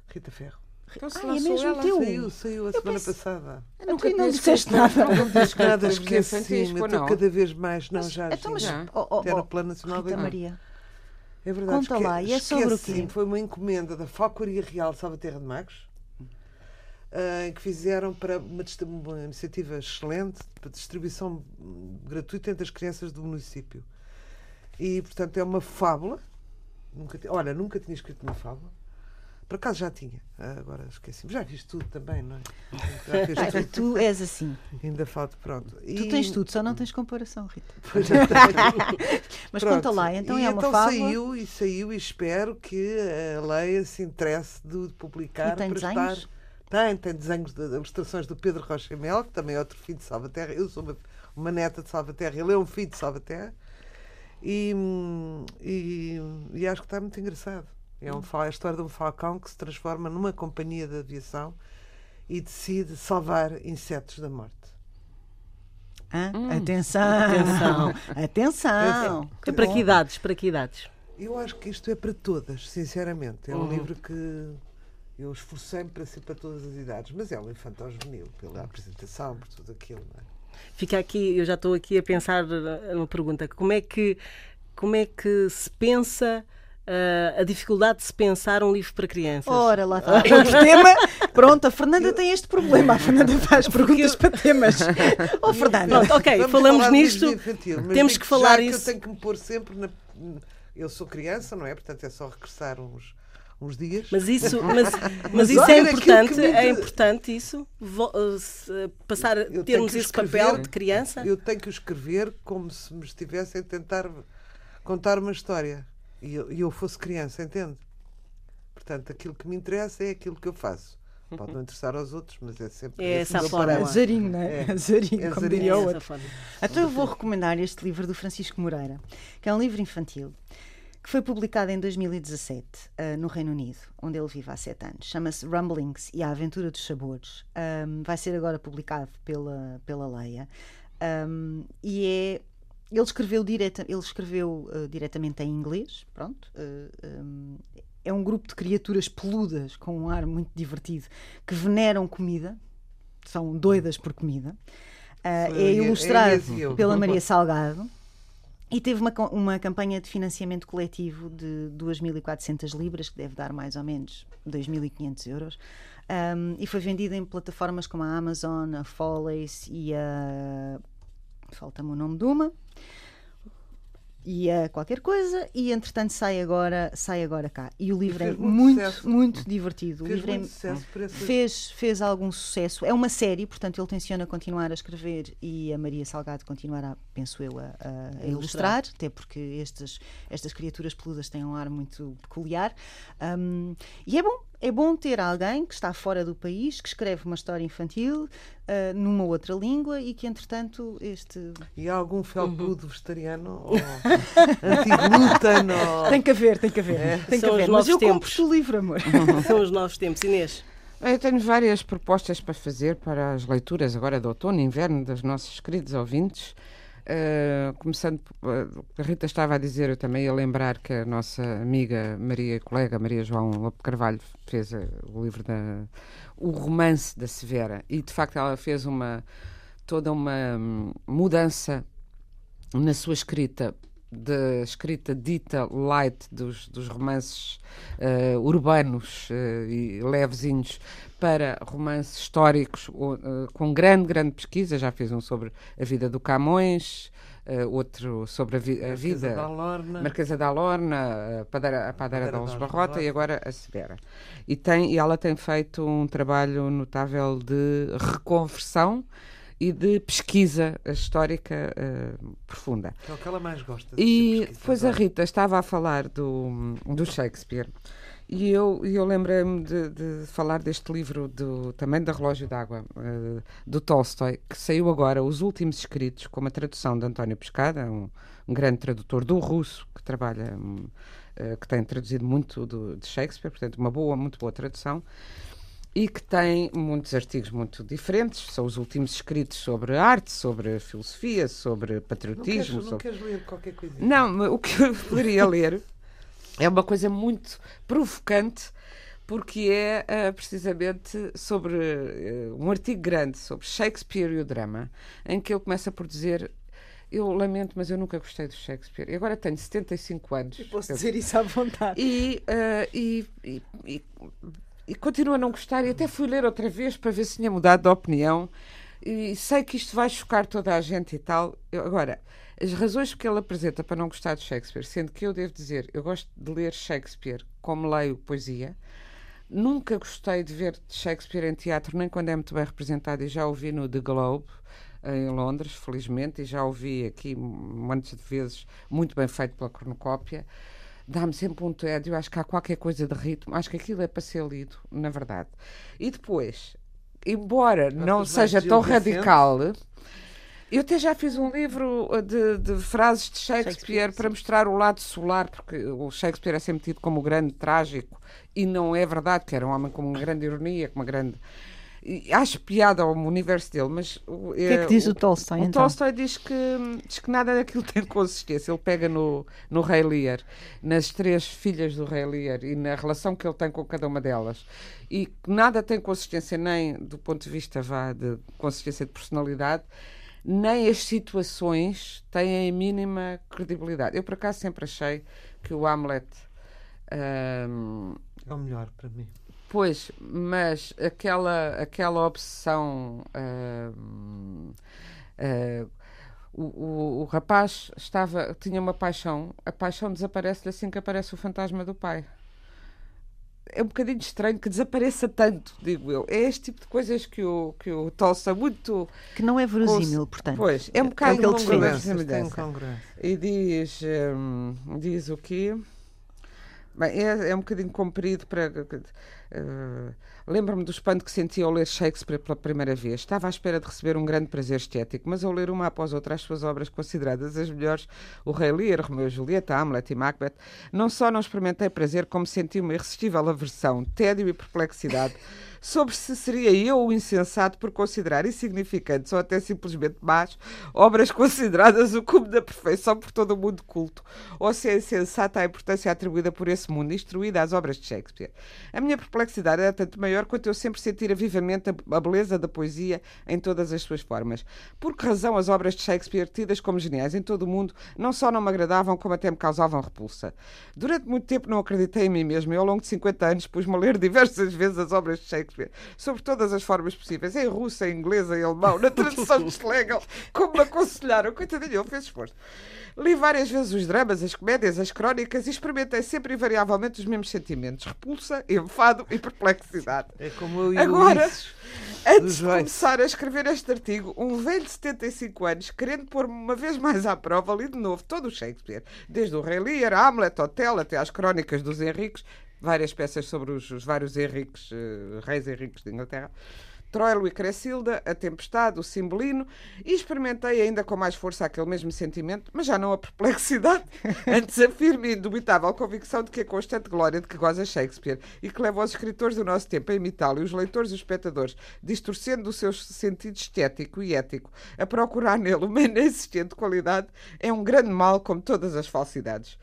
Rita Ferro. Então Ah, é mesmo ela. teu? Saiu, saiu a semana pensei- passada. Nunca não disseste nada. Tinhas escrito Nada, esqueci-me. Eu estou não. cada vez mais. Não, já. Então, mas, já. oh, oh, no oh, Plano Nacional da Rita Imagem. Maria. É verdade. Conta lá, e é sobre o quê? Foi uma encomenda da Falcoaria Real de Salvaterra de Magos ah, que fizeram para uma, uma iniciativa excelente para distribuição gratuita entre as crianças do município. E, portanto, é uma fábula. Nunca, olha, nunca tinha escrito uma fábula. Por acaso já tinha. Ah, agora esqueci-me. Já viste tudo também, não é? Já Ah, tudo. tu és assim. Ainda falta, pronto. Tu E- tens tudo, só não tens comparação, Rita. Pois já. Mas Pronto. conta lá, então e é uma então fábula. saiu e saiu e espero que a Leia se interesse de publicar E tem para desenhos? estar. Tem, tem desenhos de ilustrações do Pedro Rocha Mel, que também é outro filho de Salvaterra. Eu sou uma, uma neta de Salvaterra, ele é um filho de Salvaterra. E, hum, e, e acho que está muito engraçado. É, um, a história de um falcão que se transforma numa companhia de aviação e decide salvar insetos da morte. Hã? Atenção! Atenção. Atenção! É para que idades? Para que idades? Eu acho que isto é para todas, sinceramente. É um Uhum. livro que eu esforcei-me para ser para todas as idades, mas é um infantil juvenil, pela apresentação, por tudo aquilo. Não é? Fica aqui, eu já estou aqui a pensar numa pergunta. Como é que, como é que se pensa ah, a dificuldade de se pensar um livro para crianças? Ora, lá está. Outro tema. Pronto, a Fernanda tem este problema. A Fernanda faz perguntas para temas. Oh, Fernanda. Pronto, ok, Vamos falamos nisto. infantil, Temos que falar isso. Que eu tenho que me pôr sempre na. Eu sou criança, não é? Portanto, é só regressar uns, uns dias. Mas isso, mas, mas isso é importante, me é importante isso, uh, se- passar, Eu tenho termos esse escrever- papel de criança. Eu tenho que o escrever como se me estivessem a tentar contar uma história. E eu, e eu fosse criança, entende? Portanto, aquilo que me interessa é aquilo que eu faço. Pode não interessar aos outros, mas é sempre. É essa a parâmetro. Azarinho, não é? É. Azarinho, É como azarinho. diria É outro. forma. Então eu vou recomendar este livro do Francisco Moreira, que é um livro infantil, que foi publicado em 2017 ah, no Reino Unido, onde ele vive há sete anos. Chama-se Rumblings e a Aventura dos Sabores. Ahm, vai ser agora publicado pela, pela Leia. Ahm, e é. Ele escreveu, direta, ele escreveu ah, diretamente em inglês, pronto. ah, ahm, é um grupo de criaturas peludas com um ar muito divertido que veneram comida, são doidas por comida. Sou é eu, ilustrado é pela Maria Salgado e teve uma, uma campanha de financiamento coletivo de 2.400 libras, que deve dar mais ou menos 2.500 euros, Ahm, e foi vendido em plataformas como a Amazon, a Follies e a. Falta-me o nome de uma. E a qualquer coisa, e entretanto sai agora, sai agora cá. E o livro é fez muito muito, sucesso. muito divertido. O Fez livro é, muito sucesso fez, fez algum sucesso. É uma série, portanto, ele tenciona continuar a escrever e a Maria Salgado continuará, penso eu, a, a- a ilustrar, até porque estas, estas criaturas peludas têm um ar muito peculiar. Um, e é bom, é bom ter alguém que está fora do país, que escreve uma história infantil uh, numa outra língua e que, entretanto, este. E há algum felpudo Uhum. vegetariano ou anti-glúten ou... Tem que haver, tem que haver. Tem que São os haver. Mas novos eu compro tempos. o livro, amor. São os novos tempos. Inês, Eu tenho várias propostas para fazer para as leituras agora de outono e inverno dos nossos queridos ouvintes. Uh, começando, uh, a Rita estava a dizer, eu também ia lembrar que a nossa amiga Maria colega Maria João Lope Carvalho fez uh, o livro da o romance da Severa. E de facto ela fez uma toda uma hum, mudança na sua escrita da escrita dita light dos, dos romances eh, urbanos eh, e levezinhos para romances históricos eh, com grande, grande pesquisa. Já fez um sobre a vida do Camões, outro sobre a, vi- a vida. da Lorna. Marquesa da Lorna, a Padeira, a Padeira Barrota Barrota. e agora a Severa. E, tem, e ela tem feito um trabalho notável de reconversão e de pesquisa histórica eh, profunda. Que é o que ela mais gosta. E depois a. Rita estava a falar do, do Shakespeare e eu, eu lembrei-me de, de falar deste livro do, também da Relógio d'Água, eh, do Tolstói, que saiu agora, Os Últimos Escritos, com uma tradução de António Pescada, um, um grande tradutor do russo, que trabalha, hum, eh, que tem traduzido muito do, de Shakespeare, portanto, uma boa, muito boa tradução. E que tem muitos artigos muito diferentes, são os últimos escritos sobre arte, sobre filosofia, sobre Não queres, patriotismo. não sobre... queres ler qualquer coisinha? Não, o que eu poderia ler é uma coisa muito provocante, porque é ah, precisamente sobre eh, um artigo grande sobre Shakespeare e o drama, em que ele começa por dizer. Eu lamento, mas eu nunca gostei do Shakespeare. E agora tenho 75 anos. Posso Eu- dizer isso à vontade. e, ah, e, e, e, e continuo a não gostar. E até fui ler outra vez para ver se tinha mudado de opinião. E sei que isto vai chocar toda a gente e tal. Eu- agora, as razões que ele apresenta para não gostar de Shakespeare, sendo que eu devo dizer, eu gosto de ler Shakespeare como leio poesia. Nunca gostei de ver Shakespeare em teatro, nem quando é muito bem representado, e já o vi no The Globe, em Londres, felizmente, e já o vi aqui montes de vezes, muito bem feito pela cornucópia. Dá-me sempre um tédio, acho que há qualquer coisa de ritmo, acho que aquilo é para ser lido, na verdade. E depois, embora não Gostas mais seja tão radical, eu até já fiz um livro uh, de, de frases de Shakespeare, Shakespeare, para mostrar o lado solar, porque o Shakespeare é sempre tido como grande trágico, e não é verdade, que era um homem com uma grande ironia, com uma grande. Acho piada ao universo dele, mas o que é que diz o, Tolstói? O então? Tolstói diz que, diz que nada daquilo tem consistência. Ele pega no, no Rei Lear, nas três filhas do Rei Lear e na relação que ele tem com cada uma delas. E que nada tem consistência nem do ponto de vista vá, de consistência de personalidade, nem as situações têm a mínima credibilidade. Eu, por acaso, sempre achei que o Hamlet. Um, é o melhor para mim. Pois, mas aquela, aquela obsessão. Uh, uh, o, o, o, rapaz estava, tinha uma paixão, a paixão desaparece-lhe assim que aparece o fantasma do pai. É um bocadinho estranho que desapareça tanto, digo eu. É este tipo de coisas que o, que o Tolsa muito. Que não é verosímil, portanto. Pois, é um bocado é incongruente. E diz, um, diz o quê? Bem, é, é um bocadinho comprido para. Uh, Lembro-me do espanto que senti ao ler Shakespeare pela primeira vez. Estava à espera de receber um grande prazer estético, mas ao ler uma após outra as suas obras consideradas as melhores, o Rei Lear, Romeu e Julieta, Hamlet e Macbeth, não só não experimentei prazer, como senti uma irresistível aversão, tédio e perplexidade sobre se seria eu o insensato por considerar insignificantes ou até simplesmente más obras consideradas o cume da perfeição por todo o mundo culto, ou se é insensata a importância atribuída por esse mundo instruída às obras de Shakespeare. A minha perplexidade era tanto maior quanto eu sempre sentir vivamente a beleza da poesia em todas as suas formas. Por que razão as obras de Shakespeare, tidas como geniais em todo o mundo, não só não me agradavam, como até me causavam repulsa? Durante muito tempo não acreditei em mim mesmo e ao longo de 50 anos pus-me a ler diversas vezes as obras de Shakespeare Sobre todas as formas possíveis, em russo, em inglês, em alemão, na tradução de Schlegel, como me aconselharam. Coitadinho, ele fez esforço. Li várias vezes os dramas, as comédias, as crónicas e experimentei sempre invariavelmente os mesmos sentimentos: repulsa, enfado e perplexidade. É como eu e Agora, Ulisses, antes de começar a escrever este artigo, um velho de 75 anos, querendo pôr-me uma vez mais à prova, li de novo todo o Shakespeare, desde o Rei Lear, Hamlet, Otelo, até às crónicas dos Henriques, várias peças sobre os, os vários Henriques, uh, reis Henriques de Inglaterra. Troilo e Cressilda, A Tempestade, O Cimbolino, e experimentei ainda com mais força aquele mesmo sentimento, mas já não a perplexidade, antes a firme e indubitável convicção de que a constante glória de que goza Shakespeare e que leva os escritores do nosso tempo a imitá-lo e os leitores e os espectadores, distorcendo o seu sentido estético e ético, a procurar nele uma inexistente qualidade, é um grande mal como todas as falsidades.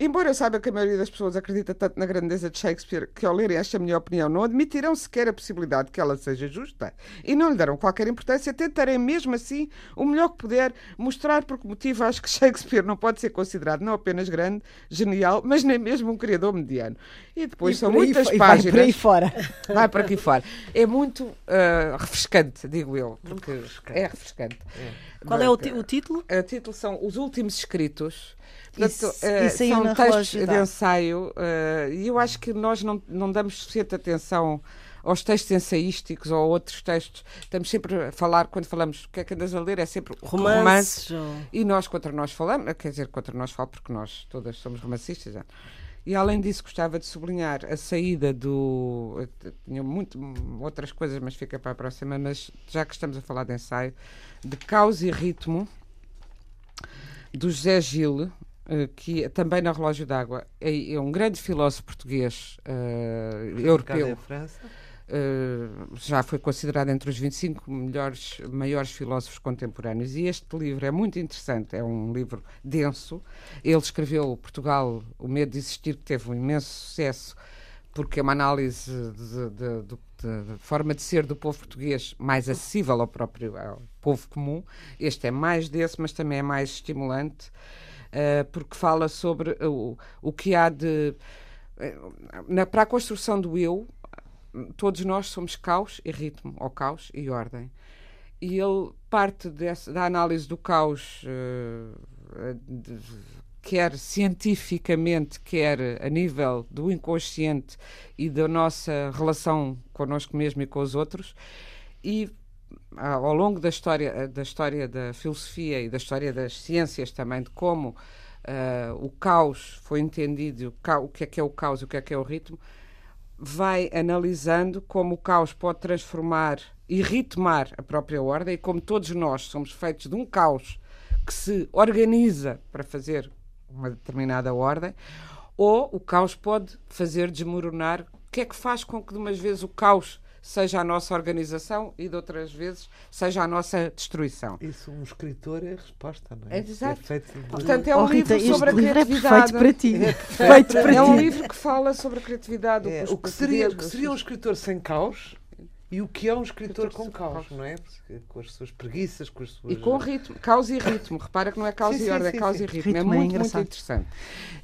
Embora eu saiba que a maioria das pessoas acredita tanto na grandeza de Shakespeare que, ao lerem esta minha opinião, não admitirão sequer a possibilidade de que ela seja justa e não lhe darão qualquer importância, tentarei mesmo assim, o melhor que puder, mostrar por que motivo acho que Shakespeare não pode ser considerado não apenas grande, genial, mas nem mesmo um criador mediano. E depois e são muitas aí, páginas. Vai por aí fora. Vai por aqui fora. É muito uh, refrescante, digo eu. Porque refrescante. É refrescante. É. Qual é o, o título? O título são Os Últimos Escritos Portanto, isso, isso são textos de ensaio uh, e eu acho que nós não, não damos suficiente atenção aos textos ensaísticos ou outros textos. Estamos sempre a falar, quando falamos o que é que andas a ler, é sempre romances. Romance, e nós contra nós falamos, quer dizer, contra nós falo porque nós todas somos romancistas. Já. E além disso, gostava de sublinhar a saída do. Tinha muito outras coisas, mas fica para a próxima. Mas já que estamos a falar de ensaio, de Caos e Ritmo, do José Gil, eh, que é também na Relógio d'Água é, é, um grande filósofo português uh, europeu. Uh, já foi considerado entre os 25 melhores, maiores filósofos contemporâneos. E este livro é muito interessante, é um livro denso. Ele escreveu Portugal, O Medo de Existir, que teve um imenso sucesso, porque é uma análise da forma de ser do povo português mais acessível ao próprio ao povo comum. Este é mais desse, mas também é mais estimulante. Eh, porque fala sobre o, o que há de. Eh, na, para a construção do eu, todos nós somos caos e ritmo, ou caos e ordem. E ele parte dessa, da análise do caos, uh, de, quer cientificamente, quer a nível do inconsciente e da nossa relação connosco mesmo e com os outros, e ao longo da história, da história da filosofia e da história das ciências também, de como uh, o caos foi entendido, o, o que é que é o caos e o que é que é o ritmo, vai analisando como o caos pode transformar e ritmar a própria ordem, e como todos nós somos feitos de um caos que se organiza para fazer uma determinada ordem, ou o caos pode fazer desmoronar. O que é que faz com que de umas vezes o caos seja a nossa organização e de outras vezes seja a nossa destruição. Isso, um escritor é a resposta, não é? Exato. É feito de- Portanto, é um Oh, Rita, livro sobre a é criatividade. perfeito para ti. Perfeito para É um ti. livro que fala sobre a criatividade. É, o que seria, o que seria um escritor sem caos e o que é um escritor com caos, caos. não é? Com as suas preguiças, com as suas. E com ritmo, causa e ritmo. Repara que não é causa Sim, e ordem, sim, é causa sim. e ritmo. Ritmo é é muito, muito engraçado. interessante.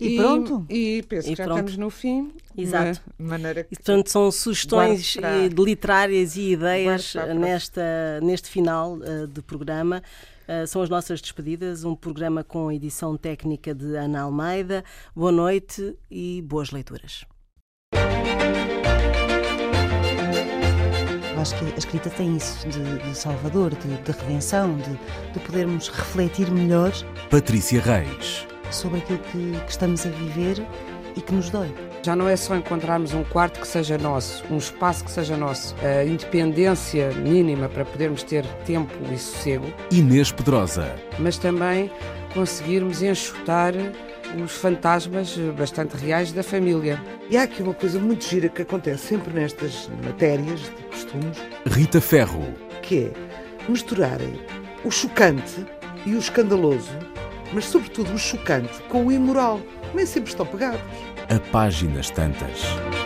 E pronto. E penso E que já pronto. estamos no fim. Exato. De maneira que. E, portanto, são sugestões eh, literárias e ideias eh, nesta, neste final eh, de programa. Eh, são as nossas despedidas, um programa com edição técnica de Ana Almeida. Boa noite e boas leituras. Acho que a escrita tem isso de, de salvador, de, de redenção, de, de podermos refletir melhor Patrícia Reis. sobre aquilo que, que estamos a viver e que nos dói. Já não é só encontrarmos um quarto que seja nosso, um espaço que seja nosso, a independência mínima para podermos ter tempo e sossego, Inês Pedrosa. mas também conseguirmos enxutar os fantasmas bastante reais da família. E há aqui uma coisa muito gira que acontece sempre nestas matérias de costumes, Rita Ferro. que é misturarem o chocante e o escandaloso, mas sobretudo o chocante com o imoral. Nem sempre estão pegados. A páginas tantas.